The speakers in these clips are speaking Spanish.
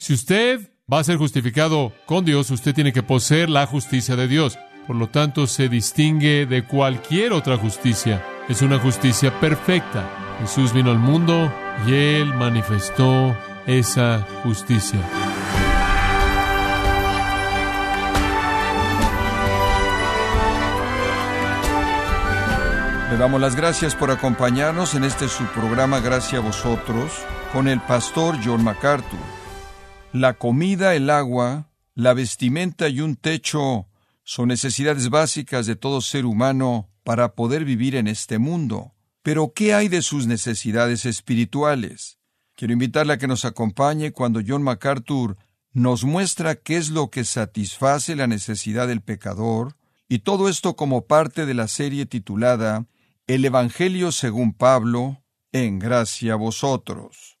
Si usted va a ser justificado con Dios, usted tiene que poseer la justicia de Dios. Por lo tanto, se distingue de cualquier otra justicia. Es una justicia perfecta. Jesús vino al mundo y él manifestó esa justicia. Le damos las gracias por acompañarnos en este su programa Gracias a vosotros con el pastor John MacArthur. La comida, el agua, la vestimenta y un techo son necesidades básicas de todo ser humano para poder vivir en este mundo. Pero ¿qué hay de sus necesidades espirituales? Quiero invitarle a que nos acompañe cuando John MacArthur nos muestra qué es lo que satisface la necesidad del pecador, y todo esto como parte de la serie titulada el Evangelio según Pablo, en gracia a vosotros.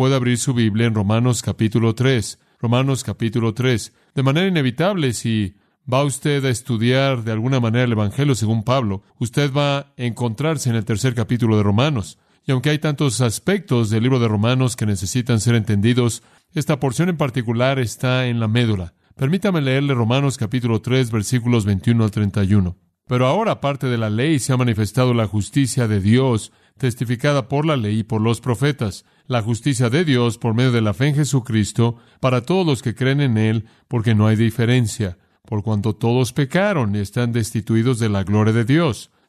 Puede abrir su Biblia en Romanos capítulo 3. Romanos capítulo 3. De manera inevitable, si va usted a estudiar de alguna manera el Evangelio según Pablo, usted va a encontrarse en el tercer capítulo de Romanos. Y aunque hay tantos aspectos del libro de Romanos que necesitan ser entendidos, esta porción en particular está en la médula. Permítame leerle Romanos capítulo 3 versículos 21 al 31. Pero ahora, aparte de la ley, se ha manifestado la justicia de Dios, testificada por la ley y por los profetas, la justicia de Dios por medio de la fe en Jesucristo, para todos los que creen en Él, porque no hay diferencia, por cuanto todos pecaron y están destituidos de la gloria de Dios,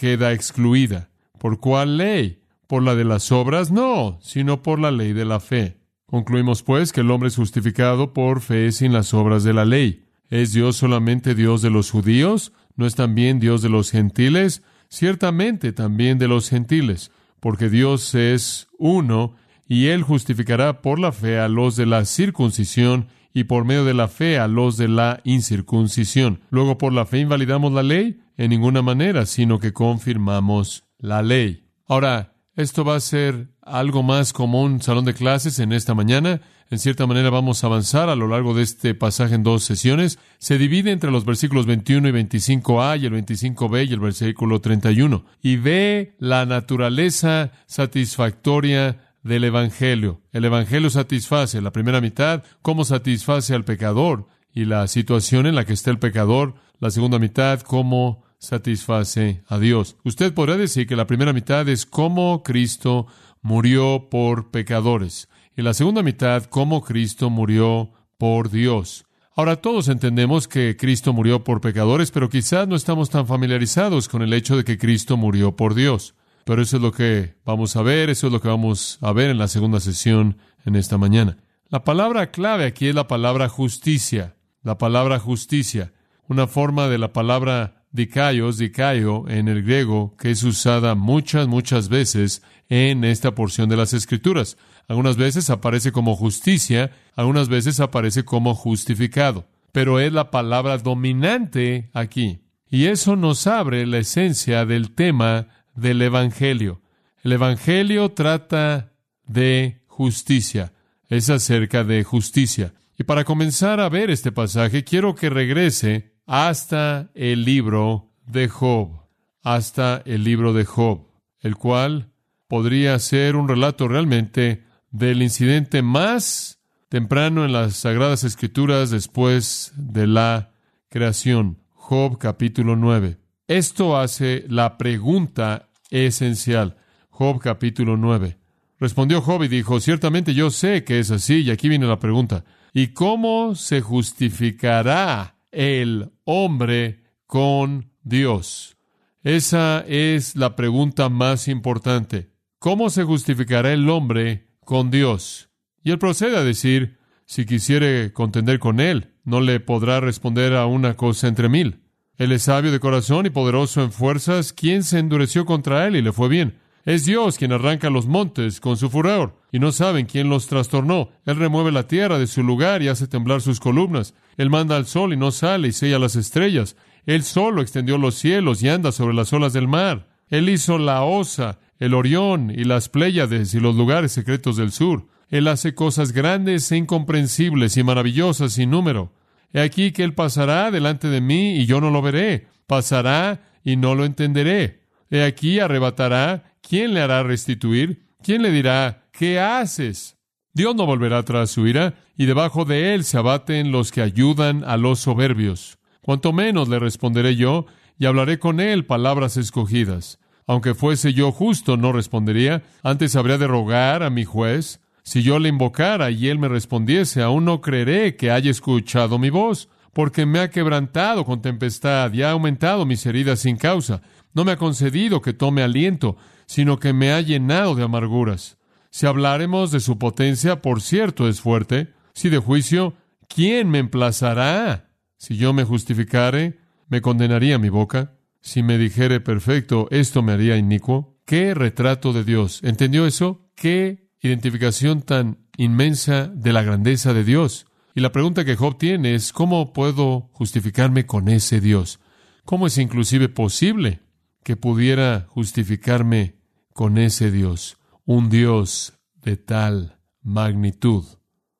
Queda excluida. ¿Por cuál ley? ¿Por la de las obras? No, sino por la ley de la fe. Concluimos pues que el hombre es justificado por fe sin las obras de la ley. ¿Es Dios solamente Dios de los judíos? ¿No es también Dios de los gentiles? Ciertamente también de los gentiles, porque Dios es uno y Él justificará por la fe a los de la circuncisión y por medio de la fe a los de la incircuncisión. Luego, por la fe invalidamos la ley en ninguna manera, sino que confirmamos la ley. Ahora, esto va a ser algo más como un salón de clases en esta mañana. En cierta manera vamos a avanzar a lo largo de este pasaje en dos sesiones. Se divide entre los versículos 21 y 25a y el 25b y el versículo 31. Y ve la naturaleza satisfactoria del Evangelio. El Evangelio satisface la primera mitad, cómo satisface al pecador y la situación en la que está el pecador. La segunda mitad, cómo satisface a Dios. Usted podrá decir que la primera mitad es cómo Cristo murió por pecadores y la segunda mitad cómo Cristo murió por Dios. Ahora todos entendemos que Cristo murió por pecadores, pero quizás no estamos tan familiarizados con el hecho de que Cristo murió por Dios. Pero eso es lo que vamos a ver, eso es lo que vamos a ver en la segunda sesión en esta mañana. La palabra clave aquí es la palabra justicia. La palabra justicia, una forma de la palabra dikaios, dikaio en el griego, que es usada muchas, muchas veces en esta porción de las Escrituras. Algunas veces aparece como justicia, algunas veces aparece como justificado, pero es la palabra dominante aquí. Y eso nos abre la esencia del tema del Evangelio. El Evangelio trata de justicia, es acerca de justicia. Y para comenzar a ver este pasaje, quiero que regrese hasta el libro de Job, hasta el libro de Job, el cual podría ser un relato realmente del incidente más temprano en las Sagradas Escrituras después de la creación. Job capítulo 9. Esto hace la pregunta esencial. Job capítulo 9. Respondió Job y dijo, ciertamente yo sé que es así, y aquí viene la pregunta, ¿y cómo se justificará el hombre con Dios? Esa es la pregunta más importante. ¿Cómo se justificará el hombre con Dios? Y él procede a decir, si quisiere contender con él, no le podrá responder a una cosa entre mil. Él es sabio de corazón y poderoso en fuerzas. ¿Quién se endureció contra él y le fue bien? Es Dios quien arranca los montes con su furor, y no saben quién los trastornó. Él remueve la tierra de su lugar y hace temblar sus columnas. Él manda al sol y no sale y sella las estrellas. Él solo extendió los cielos y anda sobre las olas del mar. Él hizo la osa, el Orión y las Pléyades y los lugares secretos del sur. Él hace cosas grandes e incomprensibles y maravillosas sin número. He aquí que Él pasará delante de mí y yo no lo veré. Pasará y no lo entenderé. He aquí arrebatará. ¿Quién le hará restituir? ¿Quién le dirá, ¿qué haces? Dios no volverá tras su ira, y debajo de él se abaten los que ayudan a los soberbios. Cuanto menos le responderé yo, y hablaré con él palabras escogidas. Aunque fuese yo justo, no respondería. Antes habría de rogar a mi juez. Si yo le invocara y él me respondiese, aún no creeré que haya escuchado mi voz, porque me ha quebrantado con tempestad y ha aumentado mis heridas sin causa. No me ha concedido que tome aliento, sino que me ha llenado de amarguras. Si habláremos de su potencia, por cierto es fuerte. Si de juicio, ¿quién me emplazará? Si yo me justificare, me condenaría mi boca. Si me dijere perfecto, esto me haría inicuo. ¿Qué retrato de Dios? ¿Entendió eso? ¿Qué identificación tan inmensa de la grandeza de Dios? Y la pregunta que Job tiene es, ¿cómo puedo justificarme con ese Dios? ¿Cómo es inclusive posible que pudiera justificarme con ese Dios? Un Dios de tal magnitud.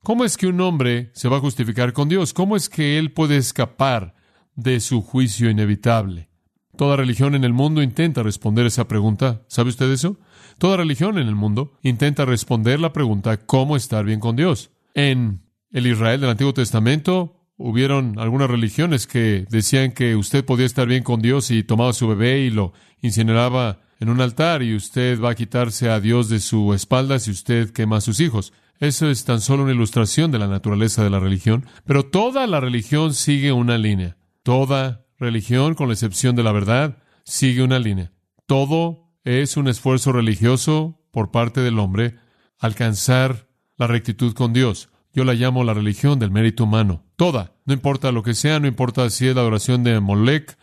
¿Cómo es que un hombre se va a justificar con Dios? ¿Cómo es que él puede escapar de su juicio inevitable? Toda religión en el mundo intenta responder esa pregunta. ¿Sabe usted eso? Toda religión en el mundo intenta responder la pregunta ¿cómo estar bien con Dios? En el Israel del Antiguo Testamento hubieron algunas religiones que decían que usted podía estar bien con Dios y tomaba su bebé y lo incineraba en un altar y usted va a quitarse a Dios de su espalda si usted quema a sus hijos. Eso es tan solo una ilustración de la naturaleza de la religión, pero toda la religión sigue una línea. Toda religión, con la excepción de la verdad, sigue una línea. Todo es un esfuerzo religioso por parte del hombre alcanzar la rectitud con Dios. Yo la llamo la religión del mérito humano. Toda. No importa lo que sea, no importa si es la adoración de Molec,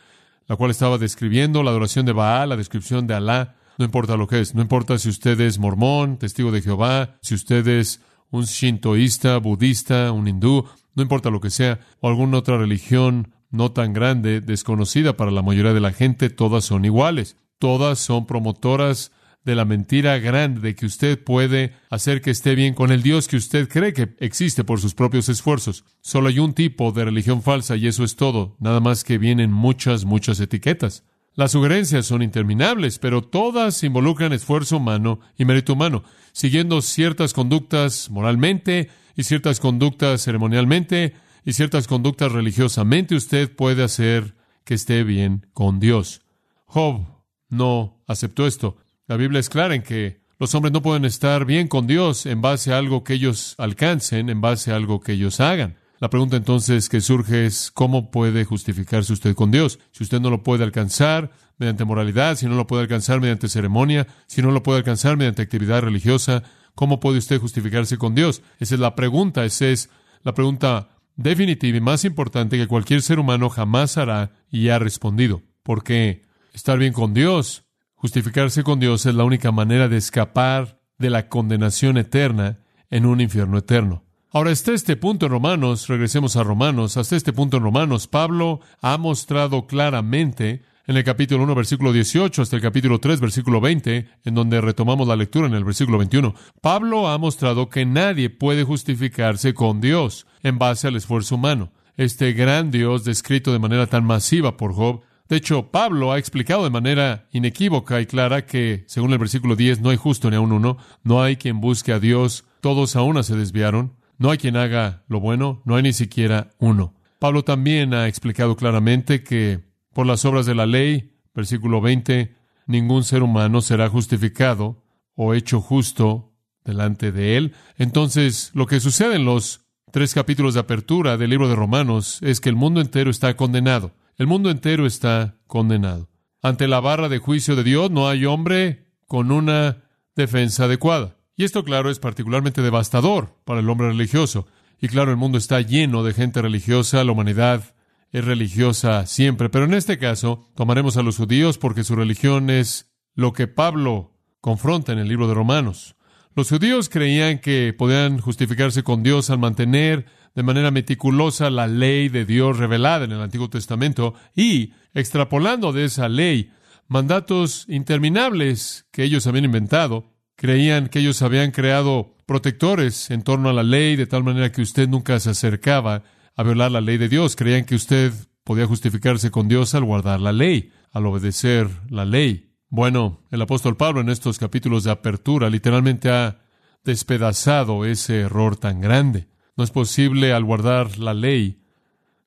la cual estaba describiendo, la adoración de Baal, la descripción de Alá, no importa lo que es, no importa si usted es mormón, testigo de Jehová, si usted es un shintoísta, budista, un hindú, no importa lo que sea, o alguna otra religión no tan grande, desconocida para la mayoría de la gente, todas son iguales. Todas son promotoras de la mentira grande de que usted puede hacer que esté bien con el Dios que usted cree que existe por sus propios esfuerzos. Solo hay un tipo de religión falsa y eso es todo, nada más que vienen muchas, muchas etiquetas. Las sugerencias son interminables, pero todas involucran esfuerzo humano y mérito humano, siguiendo ciertas conductas moralmente y ciertas conductas ceremonialmente y ciertas conductas religiosamente. Usted puede hacer que esté bien con Dios. Job no aceptó esto. La Biblia es clara en que los hombres no pueden estar bien con Dios en base a algo que ellos alcancen, en base a algo que ellos hagan. La pregunta entonces que surge es, ¿cómo puede justificarse usted con Dios? Si usted no lo puede alcanzar mediante moralidad, si no lo puede alcanzar mediante ceremonia, si no lo puede alcanzar mediante actividad religiosa, ¿cómo puede usted justificarse con Dios? Esa es la pregunta, esa es la pregunta definitiva y más importante que cualquier ser humano jamás hará y ha respondido. Porque estar bien con Dios, justificarse con Dios es la única manera de escapar de la condenación eterna en un infierno eterno. Ahora, hasta este punto en Romanos, regresemos a Romanos, hasta este punto en Romanos, Pablo ha mostrado claramente en el capítulo 1, versículo 18, hasta el capítulo 3, versículo 20, en donde retomamos la lectura en el versículo 21, Pablo ha mostrado que nadie puede justificarse con Dios en base al esfuerzo humano. Este gran Dios descrito de manera tan masiva por Job, de hecho, Pablo ha explicado de manera inequívoca y clara que, según el versículo 10, no hay justo ni aun uno, no hay quien busque a Dios, todos a una se desviaron, no hay quien haga lo bueno, no hay ni siquiera uno. Pablo también ha explicado claramente que por las obras de la ley, versículo 20, ningún ser humano será justificado o hecho justo delante de él. Entonces, lo que sucede en los tres capítulos de apertura del libro de Romanos es que el mundo entero está condenado. El mundo entero está condenado. Ante la barra de juicio de Dios no hay hombre con una defensa adecuada. Y esto, claro, es particularmente devastador para el hombre religioso. Y claro, el mundo está lleno de gente religiosa, la humanidad es religiosa siempre, pero en este caso tomaremos a los judíos porque su religión es lo que Pablo confronta en el libro de Romanos. Los judíos creían que podían justificarse con Dios al mantener de manera meticulosa la ley de Dios revelada en el Antiguo Testamento y, extrapolando de esa ley, mandatos interminables que ellos habían inventado, creían que ellos habían creado protectores en torno a la ley de tal manera que usted nunca se acercaba a violar la ley de Dios. Creían que usted podía justificarse con Dios al guardar la ley, al obedecer la ley. Bueno, el apóstol Pablo en estos capítulos de apertura literalmente ha despedazado ese error tan grande. No es posible al guardar la ley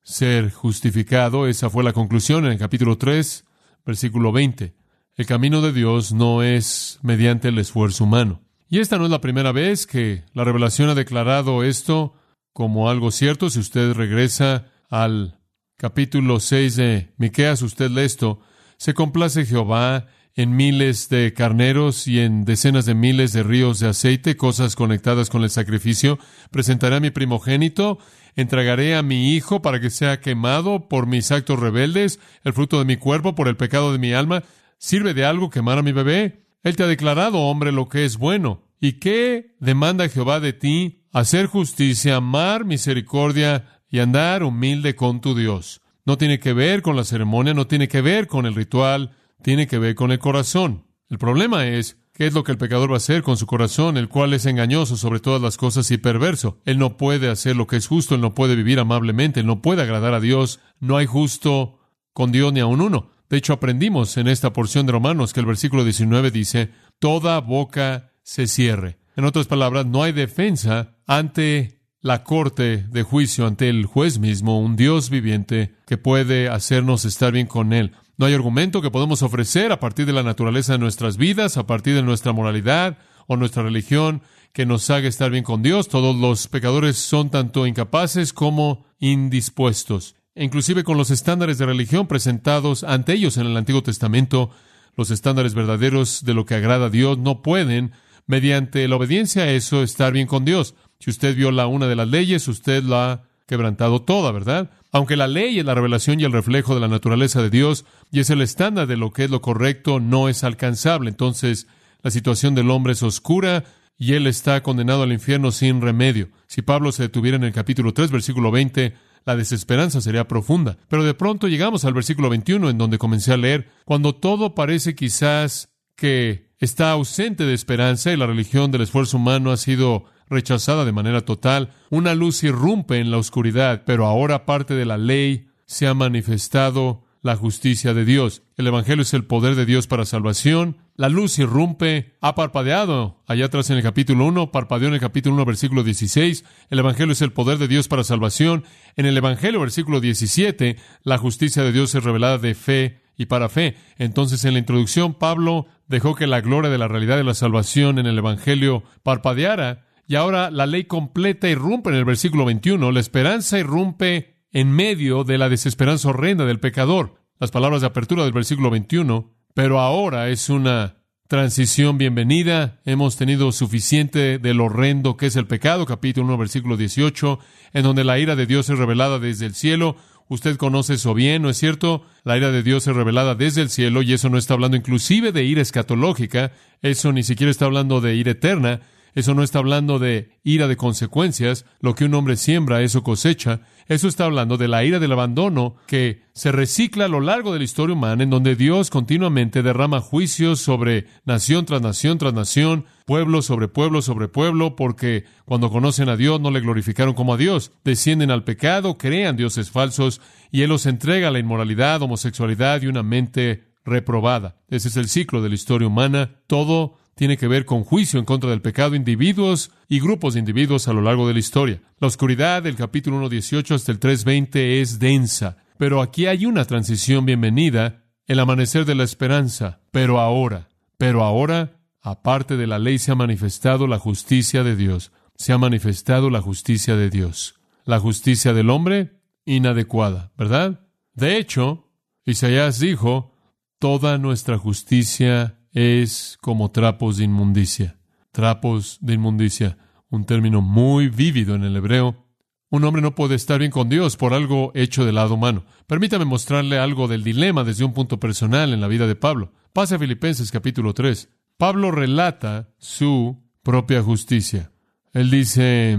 ser justificado. Esa fue la conclusión en el capítulo 3, versículo 20. El camino de Dios no es mediante el esfuerzo humano. Y esta no es la primera vez que la revelación ha declarado esto como algo cierto. Si usted regresa al capítulo 6 de Miqueas, usted lee esto. Se complace Jehová en miles de carneros y en decenas de miles de ríos de aceite, cosas conectadas con el sacrificio. Presentaré a mi primogénito, entregaré a mi hijo para que sea quemado por mis actos rebeldes, el fruto de mi cuerpo por el pecado de mi alma. ¿Sirve de algo quemar a mi bebé? Él te ha declarado, hombre, lo que es bueno. ¿Y qué demanda Jehová de ti? Hacer justicia, amar misericordia y andar humilde con tu Dios. No tiene que ver con la ceremonia, no tiene que ver con el ritual, tiene que ver con el corazón. El problema es, ¿qué es lo que el pecador va a hacer con su corazón, el cual es engañoso sobre todas las cosas y perverso? Él no puede hacer lo que es justo, él no puede vivir amablemente, él no puede agradar a Dios. No hay justo con Dios ni a un uno. De hecho, aprendimos en esta porción de Romanos que el versículo 19 dice, toda boca se cierre. En otras palabras, no hay defensa ante la corte de juicio, ante el juez mismo, un Dios viviente que puede hacernos estar bien con Él. No hay argumento que podemos ofrecer a partir de la naturaleza de nuestras vidas, a partir de nuestra moralidad o nuestra religión, que nos haga estar bien con Dios. Todos los pecadores son tanto incapaces como indispuestos. E inclusive con los estándares de religión presentados ante ellos en el Antiguo Testamento, los estándares verdaderos de lo que agrada a Dios no pueden, mediante la obediencia a eso, estar bien con Dios. Si usted viola una de las leyes, usted la quebrantado toda, ¿verdad? Aunque la ley es la revelación y el reflejo de la naturaleza de Dios y es el estándar de lo que es lo correcto, no es alcanzable. Entonces, la situación del hombre es oscura y él está condenado al infierno sin remedio. Si Pablo se detuviera en el capítulo 3, versículo 20, la desesperanza sería profunda. Pero de pronto llegamos al versículo 21, en donde comencé a leer, cuando todo parece quizás que está ausente de esperanza y la religión del esfuerzo humano ha sido rechazada de manera total. Una luz irrumpe en la oscuridad, pero ahora parte de la ley se ha manifestado la justicia de Dios. El Evangelio es el poder de Dios para salvación. La luz irrumpe, ha parpadeado allá atrás en el capítulo 1, parpadeó en el capítulo 1, versículo 16. El Evangelio es el poder de Dios para salvación. En el Evangelio, versículo 17, la justicia de Dios es revelada de fe y para fe. Entonces, en la introducción, Pablo dejó que la gloria de la realidad de la salvación en el Evangelio parpadeara y ahora la ley completa irrumpe en el versículo 21. La esperanza irrumpe en medio de la desesperanza horrenda del pecador. Las palabras de apertura del versículo 21. Pero ahora es una transición bienvenida. Hemos tenido suficiente del horrendo que es el pecado, capítulo 1, versículo 18, en donde la ira de Dios es revelada desde el cielo. Usted conoce eso bien, ¿no es cierto? La ira de Dios es revelada desde el cielo y eso no está hablando inclusive de ira escatológica, eso ni siquiera está hablando de ira eterna, eso no está hablando de ira de consecuencias, lo que un hombre siembra, eso cosecha. Eso está hablando de la ira del abandono que se recicla a lo largo de la historia humana, en donde Dios continuamente derrama juicios sobre nación tras nación tras nación, pueblo sobre pueblo sobre pueblo, porque cuando conocen a Dios no le glorificaron como a Dios, descienden al pecado, crean dioses falsos, y Él los entrega a la inmoralidad, homosexualidad y una mente reprobada. Ese es el ciclo de la historia humana. Todo tiene que ver con juicio en contra del pecado, individuos y grupos de individuos a lo largo de la historia. La oscuridad del capítulo 1.18 hasta el 3.20 es densa, pero aquí hay una transición bienvenida, el amanecer de la esperanza, pero ahora, pero ahora, aparte de la ley se ha manifestado la justicia de Dios, se ha manifestado la justicia de Dios. La justicia del hombre, inadecuada, ¿verdad? De hecho, Isaías dijo, toda nuestra justicia es como trapos de inmundicia. Trapos de inmundicia, un término muy vívido en el hebreo. Un hombre no puede estar bien con Dios por algo hecho del lado humano. Permítame mostrarle algo del dilema desde un punto personal en la vida de Pablo. Pase a Filipenses capítulo 3. Pablo relata su propia justicia. Él dice,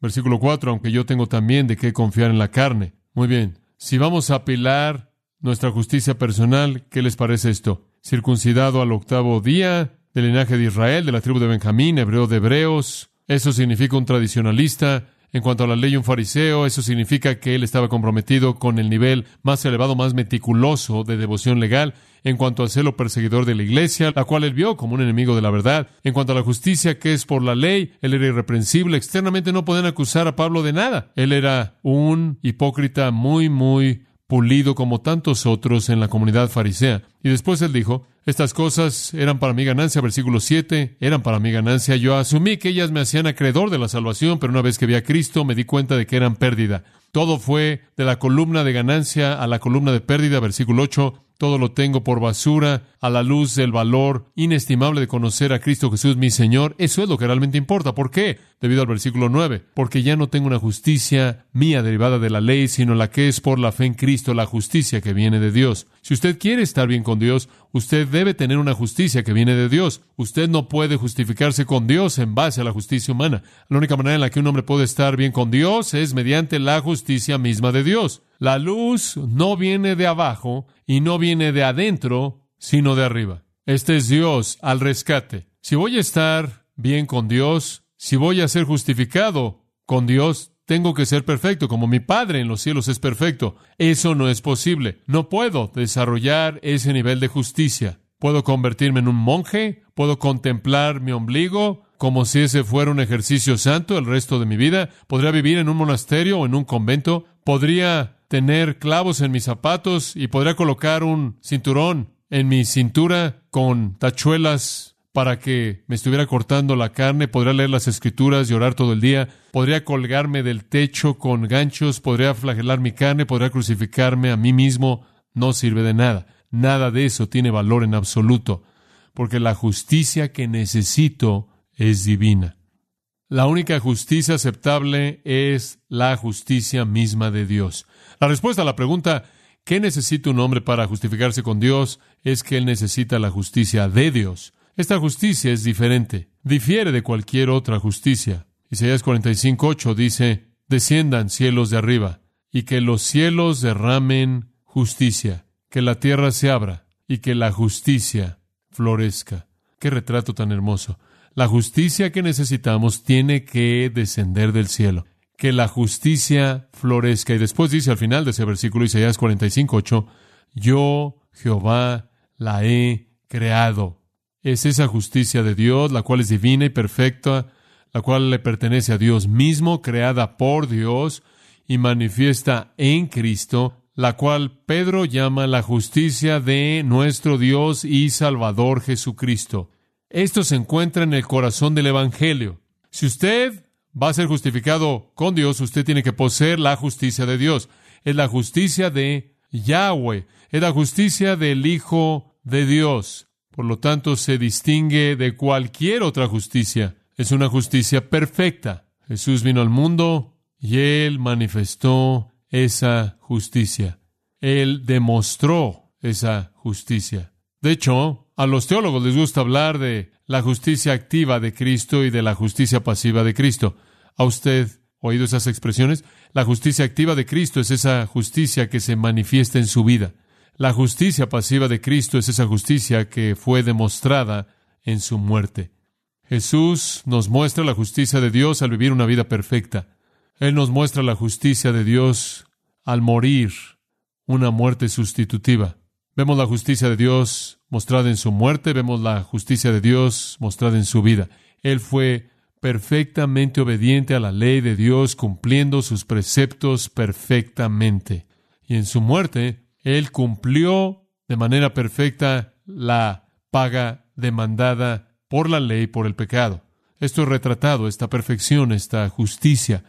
versículo 4, aunque yo tengo también de qué confiar en la carne. Muy bien, si vamos a apilar nuestra justicia personal, ¿qué les parece esto? Circuncidado al octavo día, del linaje de Israel, de la tribu de Benjamín, hebreo de hebreos. Eso significa un tradicionalista. En cuanto a la ley, un fariseo, eso significa que él estaba comprometido con el nivel más elevado, más meticuloso de devoción legal. En cuanto al celo perseguidor de la iglesia, la cual él vio como un enemigo de la verdad. En cuanto a la justicia que es por la ley, él era irreprensible. Externamente no pueden acusar a Pablo de nada. Él era un hipócrita muy, muy pulido como tantos otros en la comunidad farisea. Y después él dijo, estas cosas eran para mi ganancia, versículo 7, eran para mi ganancia. Yo asumí que ellas me hacían acreedor de la salvación, pero una vez que vi a Cristo me di cuenta de que eran pérdida. Todo fue de la columna de ganancia a la columna de pérdida, versículo 8. Todo lo tengo por basura a la luz del valor inestimable de conocer a Cristo Jesús mi Señor. Eso es lo que realmente importa. ¿Por qué? Debido al versículo 9. Porque ya no tengo una justicia mía derivada de la ley, sino la que es por la fe en Cristo, la justicia que viene de Dios. Si usted quiere estar bien con Dios, usted debe tener una justicia que viene de Dios. Usted no puede justificarse con Dios en base a la justicia humana. La única manera en la que un hombre puede estar bien con Dios es mediante la justicia misma de Dios. La luz no viene de abajo y no viene de adentro, sino de arriba. Este es Dios al rescate. Si voy a estar bien con Dios, si voy a ser justificado con Dios, tengo que ser perfecto, como mi Padre en los cielos es perfecto. Eso no es posible. No puedo desarrollar ese nivel de justicia. Puedo convertirme en un monje, puedo contemplar mi ombligo como si ese fuera un ejercicio santo el resto de mi vida, podría vivir en un monasterio o en un convento, podría tener clavos en mis zapatos y podría colocar un cinturón en mi cintura con tachuelas para que me estuviera cortando la carne, podría leer las escrituras y orar todo el día, podría colgarme del techo con ganchos, podría flagelar mi carne, podría crucificarme a mí mismo, no sirve de nada. Nada de eso tiene valor en absoluto, porque la justicia que necesito es divina. La única justicia aceptable es la justicia misma de Dios. La respuesta a la pregunta ¿qué necesita un hombre para justificarse con Dios? es que él necesita la justicia de Dios. Esta justicia es diferente, difiere de cualquier otra justicia. Isaías 45:8 dice, desciendan cielos de arriba, y que los cielos derramen justicia, que la tierra se abra, y que la justicia florezca. Qué retrato tan hermoso. La justicia que necesitamos tiene que descender del cielo. Que la justicia florezca. Y después dice al final de ese versículo, Isaías 45, 8, yo, Jehová, la he creado. Es esa justicia de Dios, la cual es divina y perfecta, la cual le pertenece a Dios mismo, creada por Dios y manifiesta en Cristo, la cual Pedro llama la justicia de nuestro Dios y Salvador Jesucristo. Esto se encuentra en el corazón del Evangelio. Si usted va a ser justificado con Dios, usted tiene que poseer la justicia de Dios. Es la justicia de Yahweh, es la justicia del Hijo de Dios. Por lo tanto, se distingue de cualquier otra justicia. Es una justicia perfecta. Jesús vino al mundo y él manifestó esa justicia. Él demostró esa justicia. De hecho, a los teólogos les gusta hablar de la justicia activa de Cristo y de la justicia pasiva de Cristo. ¿Ha usted oído esas expresiones? La justicia activa de Cristo es esa justicia que se manifiesta en su vida. La justicia pasiva de Cristo es esa justicia que fue demostrada en su muerte. Jesús nos muestra la justicia de Dios al vivir una vida perfecta. Él nos muestra la justicia de Dios al morir una muerte sustitutiva. Vemos la justicia de Dios mostrada en su muerte, vemos la justicia de Dios mostrada en su vida. Él fue perfectamente obediente a la ley de Dios, cumpliendo sus preceptos perfectamente. Y en su muerte, Él cumplió de manera perfecta la paga demandada por la ley por el pecado. Esto es retratado, esta perfección, esta justicia,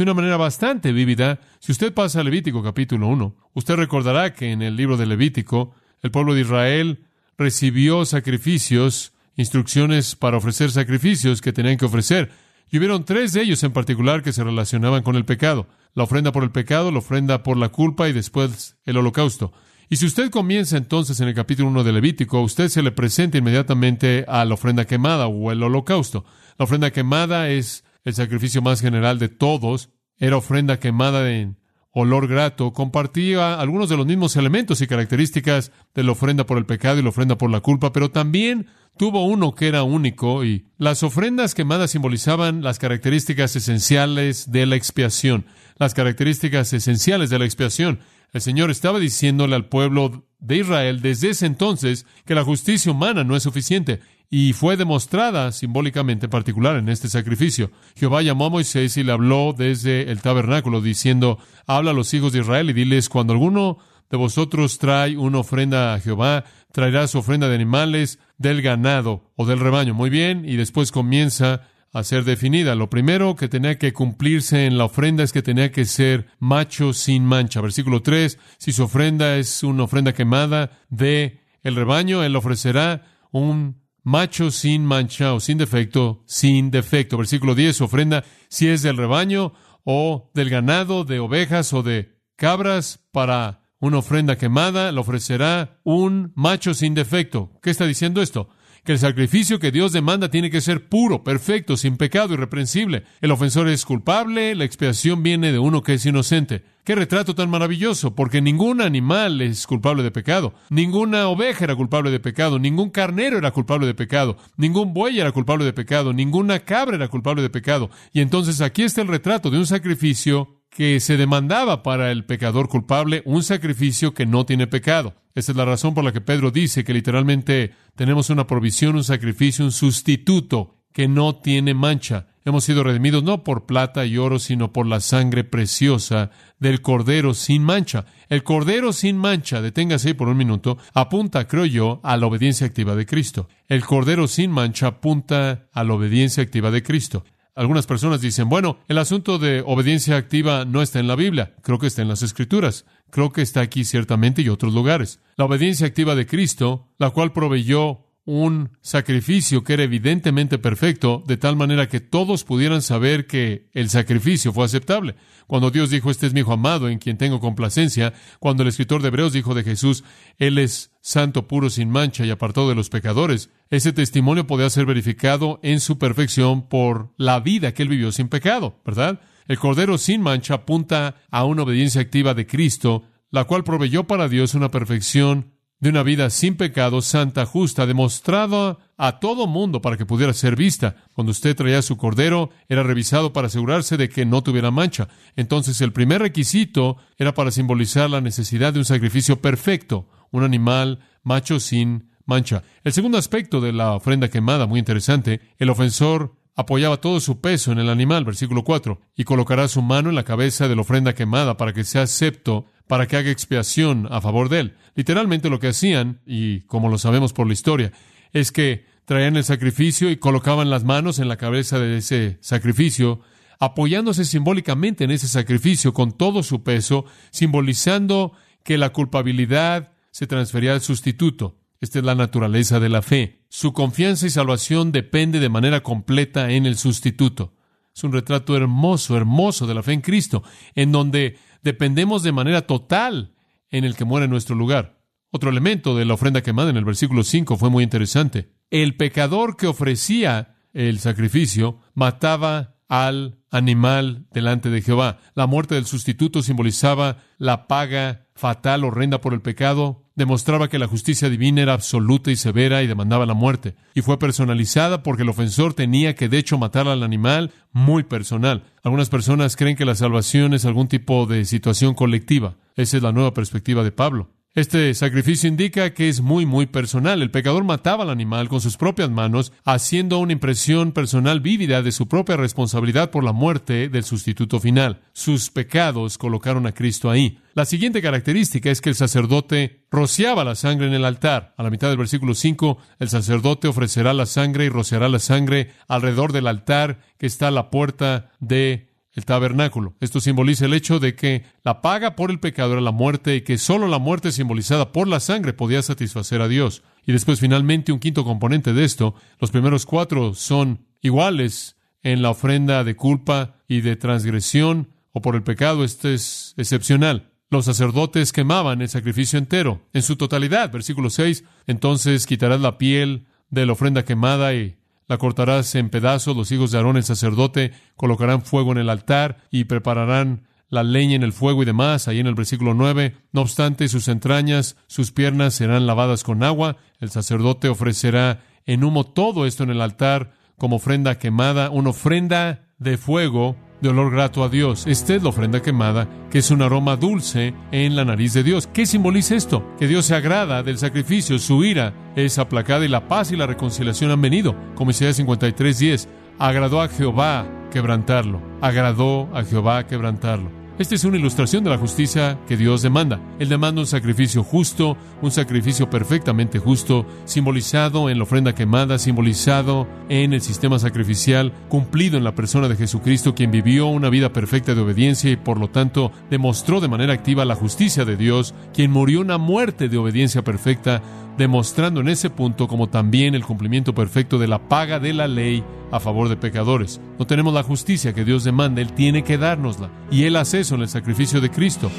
de una manera bastante vívida. Si usted pasa a Levítico capítulo 1, usted recordará que en el libro de Levítico el pueblo de Israel recibió sacrificios, instrucciones para ofrecer sacrificios que tenían que ofrecer. Y hubieron tres de ellos en particular que se relacionaban con el pecado. La ofrenda por el pecado, la ofrenda por la culpa y después el holocausto. Y si usted comienza entonces en el capítulo 1 de Levítico, usted se le presenta inmediatamente a la ofrenda quemada o el holocausto. La ofrenda quemada es el sacrificio más general de todos. Era ofrenda quemada en olor grato. Compartía algunos de los mismos elementos y características de la ofrenda por el pecado y la ofrenda por la culpa, pero también tuvo uno que era único y las ofrendas quemadas simbolizaban las características esenciales de la expiación, las características esenciales de la expiación. El Señor estaba diciéndole al pueblo de Israel desde ese entonces que la justicia humana no es suficiente y fue demostrada simbólicamente en particular en este sacrificio. Jehová llamó a Moisés y le habló desde el tabernáculo diciendo, habla a los hijos de Israel y diles, cuando alguno de vosotros trae una ofrenda a Jehová, traerá su ofrenda de animales, del ganado o del rebaño. Muy bien, y después comienza a ser definida. Lo primero que tenía que cumplirse en la ofrenda es que tenía que ser macho sin mancha. Versículo 3, si su ofrenda es una ofrenda quemada de el rebaño, él ofrecerá un macho sin mancha o sin defecto, sin defecto. Versículo 10, su ofrenda si es del rebaño o del ganado, de ovejas o de cabras para una ofrenda quemada, le ofrecerá un macho sin defecto. ¿Qué está diciendo esto? Que el sacrificio que Dios demanda tiene que ser puro, perfecto, sin pecado, irreprensible. El ofensor es culpable, la expiación viene de uno que es inocente. Qué retrato tan maravilloso, porque ningún animal es culpable de pecado, ninguna oveja era culpable de pecado, ningún carnero era culpable de pecado, ningún buey era culpable de pecado, ninguna cabra era culpable de pecado. Y entonces aquí está el retrato de un sacrificio que se demandaba para el pecador culpable un sacrificio que no tiene pecado. Esa es la razón por la que Pedro dice que literalmente tenemos una provisión, un sacrificio, un sustituto que no tiene mancha. Hemos sido redimidos no por plata y oro, sino por la sangre preciosa del Cordero sin mancha. El Cordero sin mancha, deténgase ahí por un minuto, apunta, creo yo, a la obediencia activa de Cristo. El Cordero sin mancha apunta a la obediencia activa de Cristo. Algunas personas dicen, bueno, el asunto de obediencia activa no está en la Biblia, creo que está en las Escrituras, creo que está aquí ciertamente y otros lugares. La obediencia activa de Cristo, la cual proveyó un sacrificio que era evidentemente perfecto, de tal manera que todos pudieran saber que el sacrificio fue aceptable. Cuando Dios dijo, este es mi hijo amado en quien tengo complacencia, cuando el escritor de Hebreos dijo de Jesús, Él es santo, puro, sin mancha y apartado de los pecadores, ese testimonio podía ser verificado en su perfección por la vida que Él vivió sin pecado, ¿verdad? El Cordero sin mancha apunta a una obediencia activa de Cristo, la cual proveyó para Dios una perfección de una vida sin pecado, santa, justa, demostrada a todo mundo para que pudiera ser vista. Cuando usted traía su cordero, era revisado para asegurarse de que no tuviera mancha. Entonces, el primer requisito era para simbolizar la necesidad de un sacrificio perfecto, un animal macho sin mancha. El segundo aspecto de la ofrenda quemada, muy interesante, el ofensor apoyaba todo su peso en el animal, versículo 4, y colocará su mano en la cabeza de la ofrenda quemada para que sea acepto para que haga expiación a favor de él. Literalmente lo que hacían, y como lo sabemos por la historia, es que traían el sacrificio y colocaban las manos en la cabeza de ese sacrificio, apoyándose simbólicamente en ese sacrificio con todo su peso, simbolizando que la culpabilidad se transfería al sustituto. Esta es la naturaleza de la fe. Su confianza y salvación depende de manera completa en el sustituto. Es un retrato hermoso, hermoso de la fe en Cristo, en donde dependemos de manera total en el que muere en nuestro lugar. Otro elemento de la ofrenda quemada en el versículo 5 fue muy interesante. El pecador que ofrecía el sacrificio mataba al animal delante de Jehová. La muerte del sustituto simbolizaba la paga fatal, horrenda por el pecado, demostraba que la justicia divina era absoluta y severa y demandaba la muerte. Y fue personalizada porque el ofensor tenía que de hecho matar al animal muy personal. Algunas personas creen que la salvación es algún tipo de situación colectiva. Esa es la nueva perspectiva de Pablo. Este sacrificio indica que es muy, muy personal. El pecador mataba al animal con sus propias manos, haciendo una impresión personal vívida de su propia responsabilidad por la muerte del sustituto final. Sus pecados colocaron a Cristo ahí. La siguiente característica es que el sacerdote rociaba la sangre en el altar. A la mitad del versículo 5, el sacerdote ofrecerá la sangre y rociará la sangre alrededor del altar que está a la puerta de el tabernáculo. Esto simboliza el hecho de que la paga por el pecado era la muerte y que solo la muerte simbolizada por la sangre podía satisfacer a Dios. Y después finalmente un quinto componente de esto, los primeros cuatro son iguales en la ofrenda de culpa y de transgresión o por el pecado, esto es excepcional. Los sacerdotes quemaban el sacrificio entero, en su totalidad. Versículo 6. Entonces quitarás la piel de la ofrenda quemada y la cortarás en pedazos. Los hijos de Aarón, el sacerdote, colocarán fuego en el altar y prepararán la leña en el fuego y demás, ahí en el versículo 9. No obstante, sus entrañas, sus piernas serán lavadas con agua. El sacerdote ofrecerá en humo todo esto en el altar como ofrenda quemada, una ofrenda de fuego de olor grato a Dios. Esta es la ofrenda quemada, que es un aroma dulce en la nariz de Dios. ¿Qué simboliza esto? Que Dios se agrada del sacrificio, su ira es aplacada y la paz y la reconciliación han venido. Como Isaías 53:10, agradó a Jehová quebrantarlo, agradó a Jehová quebrantarlo. Esta es una ilustración de la justicia que Dios demanda. Él demanda un sacrificio justo, un sacrificio perfectamente justo, simbolizado en la ofrenda quemada, simbolizado en el sistema sacrificial, cumplido en la persona de Jesucristo, quien vivió una vida perfecta de obediencia y por lo tanto demostró de manera activa la justicia de Dios, quien murió una muerte de obediencia perfecta, demostrando en ese punto como también el cumplimiento perfecto de la paga de la ley a favor de pecadores. No tenemos la justicia que Dios demanda, Él tiene que dárnosla. Y Él hace eso en el sacrificio de Cristo.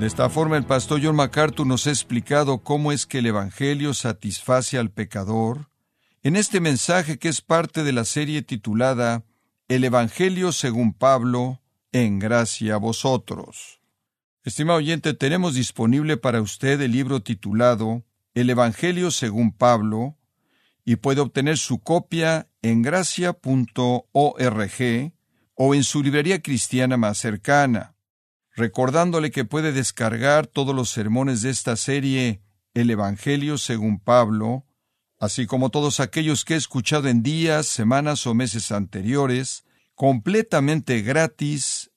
De esta forma, el pastor John MacArthur nos ha explicado cómo es que el Evangelio satisface al pecador en este mensaje que es parte de la serie titulada El Evangelio según Pablo, en gracia a vosotros. Estimado oyente, tenemos disponible para usted el libro titulado El Evangelio según Pablo y puede obtener su copia en gracia.org o en su librería cristiana más cercana, recordándole que puede descargar todos los sermones de esta serie El Evangelio según Pablo, así como todos aquellos que he escuchado en días, semanas o meses anteriores, completamente gratis